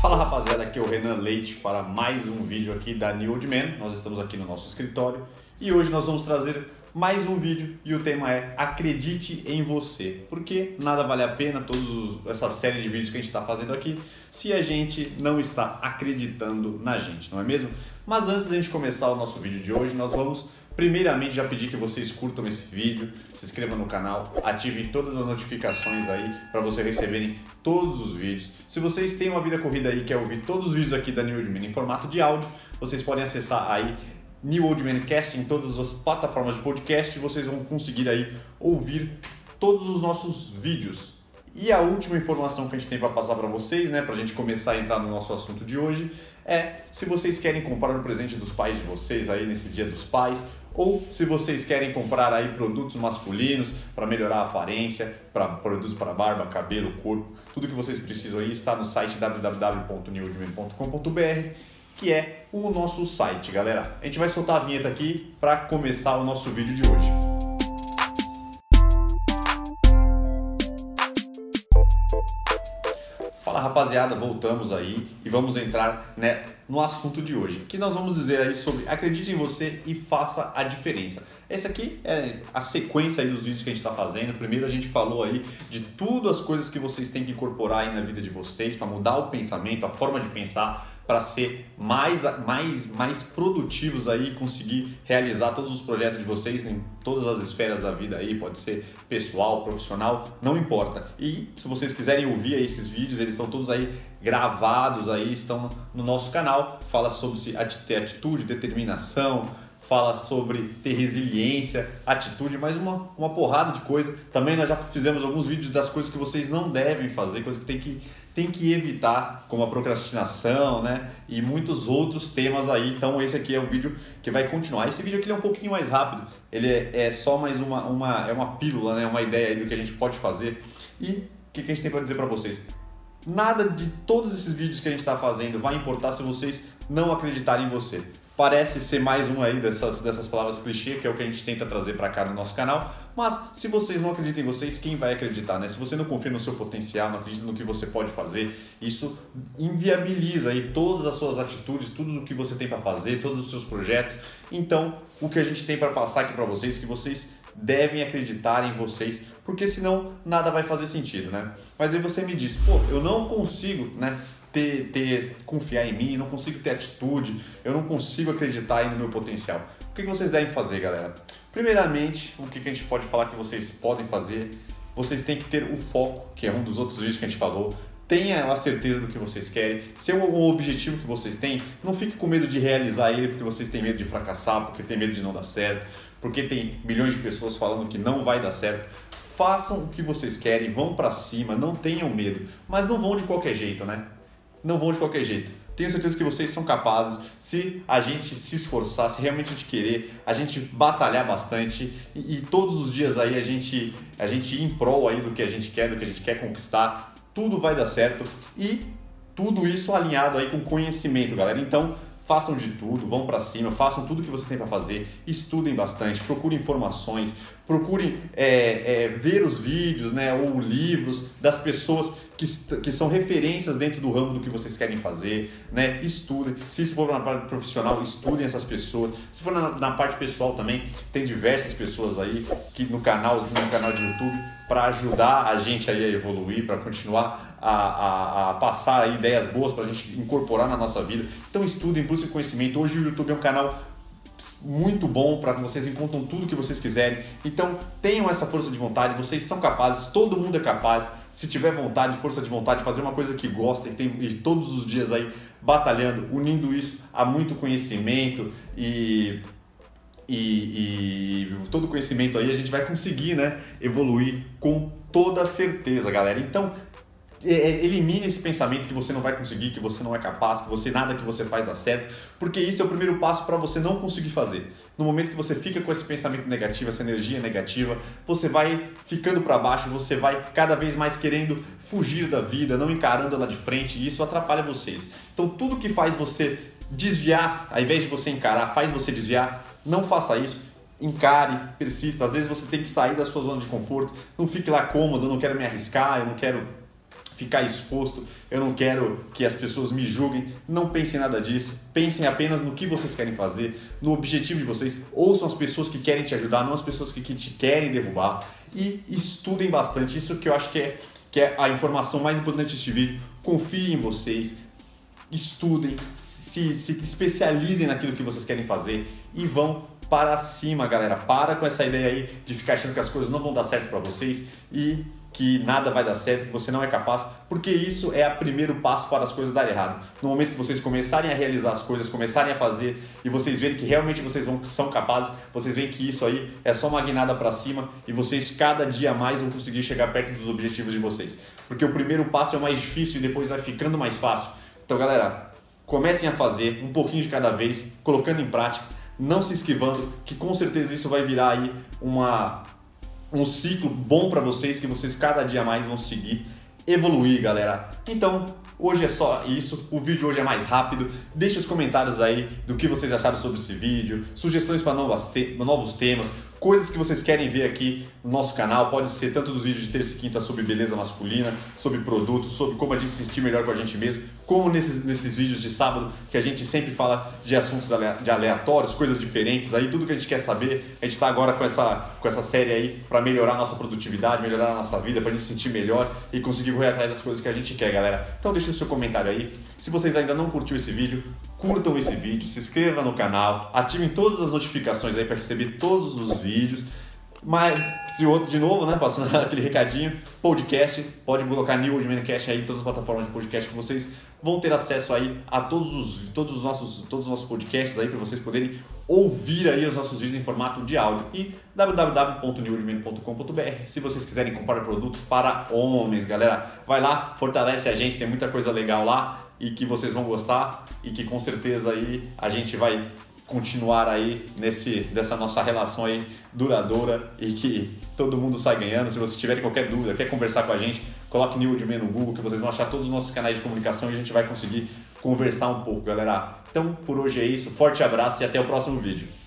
Fala rapaziada, aqui é o Renan Leite para mais um vídeo aqui da New Old Man. Nós estamos aqui no nosso escritório e hoje nós vamos trazer mais um vídeo e o tema é Acredite em você. Porque nada vale a pena todos essa série de vídeos que a gente está fazendo aqui se a gente não está acreditando na gente, não é mesmo? Mas antes da gente começar o nosso vídeo de hoje, nós vamos Primeiramente, já pedi que vocês curtam esse vídeo, se inscrevam no canal, ativem todas as notificações aí para vocês receberem todos os vídeos. Se vocês têm uma vida corrida aí e querem ouvir todos os vídeos aqui da New Old Man em formato de áudio, vocês podem acessar aí New Old Man Cast em todas as plataformas de podcast e vocês vão conseguir aí ouvir todos os nossos vídeos. E a última informação que a gente tem para passar para vocês, né, para a gente começar a entrar no nosso assunto de hoje, é se vocês querem comprar o presente dos pais de vocês aí nesse Dia dos Pais, ou se vocês querem comprar aí produtos masculinos para melhorar a aparência, para produtos para barba, cabelo, corpo, tudo que vocês precisam aí está no site www.newdman.com.br, que é o nosso site, galera. A gente vai soltar a vinheta aqui para começar o nosso vídeo de hoje. Rapaziada, voltamos aí e vamos entrar né, no assunto de hoje, que nós vamos dizer aí sobre acredite em você e faça a diferença. Essa aqui é a sequência dos vídeos que a gente está fazendo. Primeiro a gente falou aí de tudo as coisas que vocês têm que incorporar aí na vida de vocês para mudar o pensamento, a forma de pensar, para ser mais, mais, mais produtivos aí, conseguir realizar todos os projetos de vocês em todas as esferas da vida aí, pode ser pessoal, profissional, não importa. E se vocês quiserem ouvir esses vídeos, eles estão todos aí gravados aí, estão no nosso canal, fala sobre ter atitude, determinação, fala sobre ter resiliência, atitude, mais uma, uma porrada de coisa. Também nós já fizemos alguns vídeos das coisas que vocês não devem fazer, coisas que tem que tem que evitar, como a procrastinação, né? E muitos outros temas aí. Então esse aqui é o vídeo que vai continuar. Esse vídeo aqui é um pouquinho mais rápido. Ele é, é só mais uma, uma, é uma pílula, né? Uma ideia do que a gente pode fazer. E o que, que a gente tem para dizer para vocês? Nada de todos esses vídeos que a gente está fazendo vai importar se vocês não acreditarem em você parece ser mais um aí dessas, dessas palavras clichê, que é o que a gente tenta trazer para cá no nosso canal. Mas se vocês não acreditam em vocês, quem vai acreditar, né? Se você não confia no seu potencial, não acredita no que você pode fazer, isso inviabiliza aí todas as suas atitudes, tudo o que você tem para fazer, todos os seus projetos. Então, o que a gente tem para passar aqui para vocês, que vocês devem acreditar em vocês, porque senão nada vai fazer sentido, né? Mas aí você me diz, pô, eu não consigo, né? Ter, ter, confiar em mim, não consigo ter atitude, eu não consigo acreditar no meu potencial. O que vocês devem fazer, galera? Primeiramente, o que a gente pode falar que vocês podem fazer? Vocês têm que ter o foco, que é um dos outros vídeos que a gente falou. Tenha a certeza do que vocês querem. Se é um objetivo que vocês têm, não fique com medo de realizar ele porque vocês têm medo de fracassar, porque tem medo de não dar certo, porque tem milhões de pessoas falando que não vai dar certo façam o que vocês querem, vão para cima, não tenham medo, mas não vão de qualquer jeito, né? Não vão de qualquer jeito. Tenho certeza que vocês são capazes, se a gente se esforçar, se realmente a gente querer, a gente batalhar bastante e, e todos os dias aí a gente, a gente ir em prol aí do que a gente quer, do que a gente quer conquistar, tudo vai dar certo e tudo isso alinhado aí com conhecimento, galera. Então, façam de tudo, vão para cima, façam tudo que você tem para fazer, estudem bastante, procurem informações, procurem é, é, ver os vídeos né, ou livros das pessoas que, que são referências dentro do ramo do que vocês querem fazer, né? Estudem. Se for na parte profissional, estudem essas pessoas. Se for na, na parte pessoal também, tem diversas pessoas aí que no canal, no canal de YouTube para ajudar a gente aí a evoluir, para continuar a, a, a, passar ideias boas para a gente incorporar na nossa vida. Então estudem, busquem conhecimento. Hoje o YouTube é um canal muito bom para que vocês encontrem tudo que vocês quiserem. Então tenham essa força de vontade, vocês são capazes, todo mundo é capaz. Se tiver vontade, força de vontade, fazer uma coisa que gosta e tem e todos os dias aí batalhando, unindo isso a muito conhecimento e e, e, todo conhecimento aí a gente vai conseguir né, evoluir com toda certeza, galera. Então, elimine esse pensamento que você não vai conseguir, que você não é capaz, que você nada que você faz dá certo, porque isso é o primeiro passo para você não conseguir fazer. No momento que você fica com esse pensamento negativo, essa energia negativa, você vai ficando para baixo, você vai cada vez mais querendo fugir da vida, não encarando ela de frente, e isso atrapalha vocês. Então, tudo que faz você desviar, ao invés de você encarar, faz você desviar, não faça isso encare, persista. Às vezes você tem que sair da sua zona de conforto. Não fique lá cômodo, eu não quero me arriscar, eu não quero ficar exposto, eu não quero que as pessoas me julguem. Não pensem em nada disso. Pensem apenas no que vocês querem fazer, no objetivo de vocês. Ouçam as pessoas que querem te ajudar, não as pessoas que, que te querem derrubar. E estudem bastante. Isso que eu acho que é, que é a informação mais importante deste vídeo. Confiem em vocês, estudem, se, se especializem naquilo que vocês querem fazer e vão para cima, galera. Para com essa ideia aí de ficar achando que as coisas não vão dar certo para vocês e que nada vai dar certo, que você não é capaz, porque isso é o primeiro passo para as coisas darem errado. No momento que vocês começarem a realizar as coisas, começarem a fazer e vocês verem que realmente vocês vão, são capazes, vocês veem que isso aí é só uma guinada para cima e vocês cada dia mais vão conseguir chegar perto dos objetivos de vocês. Porque o primeiro passo é o mais difícil e depois vai ficando mais fácil. Então, galera, comecem a fazer um pouquinho de cada vez, colocando em prática, não se esquivando, que com certeza isso vai virar aí uma, um ciclo bom para vocês, que vocês cada dia mais vão seguir evoluir, galera. Então, hoje é só isso. O vídeo hoje é mais rápido. Deixe os comentários aí do que vocês acharam sobre esse vídeo, sugestões para novos temas, coisas que vocês querem ver aqui no nosso canal. Pode ser tanto dos vídeos de terça e quinta sobre beleza masculina, sobre produtos, sobre como a gente se sentir melhor com a gente mesmo, como nesses, nesses vídeos de sábado que a gente sempre fala de assuntos de aleatórios, coisas diferentes aí, tudo que a gente quer saber. A gente está agora com essa, com essa série aí para melhorar a nossa produtividade, melhorar a nossa vida, para a gente se sentir melhor e conseguir correr atrás das coisas que a gente quer, galera. Então deixa o seu comentário aí. Se vocês ainda não curtiu esse vídeo, curtam esse vídeo, se inscrevam no canal, ativem todas as notificações aí para receber todos os vídeos. Mas, de novo, né, passando aquele recadinho, podcast, pode colocar New Old Mancast aí em todas as plataformas de podcast que vocês vão ter acesso aí a todos os, todos os, nossos, todos os nossos podcasts aí para vocês poderem ouvir aí os nossos vídeos em formato de áudio e www.newoldman.com.br se vocês quiserem comprar produtos para homens, galera, vai lá, fortalece a gente, tem muita coisa legal lá e que vocês vão gostar e que com certeza aí a gente vai continuar aí nesse dessa nossa relação aí duradoura e que todo mundo sai ganhando. Se vocês tiverem qualquer dúvida, quer conversar com a gente, coloque New Woodman no Google que vocês vão achar todos os nossos canais de comunicação e a gente vai conseguir conversar um pouco, galera. Então, por hoje é isso. Forte abraço e até o próximo vídeo.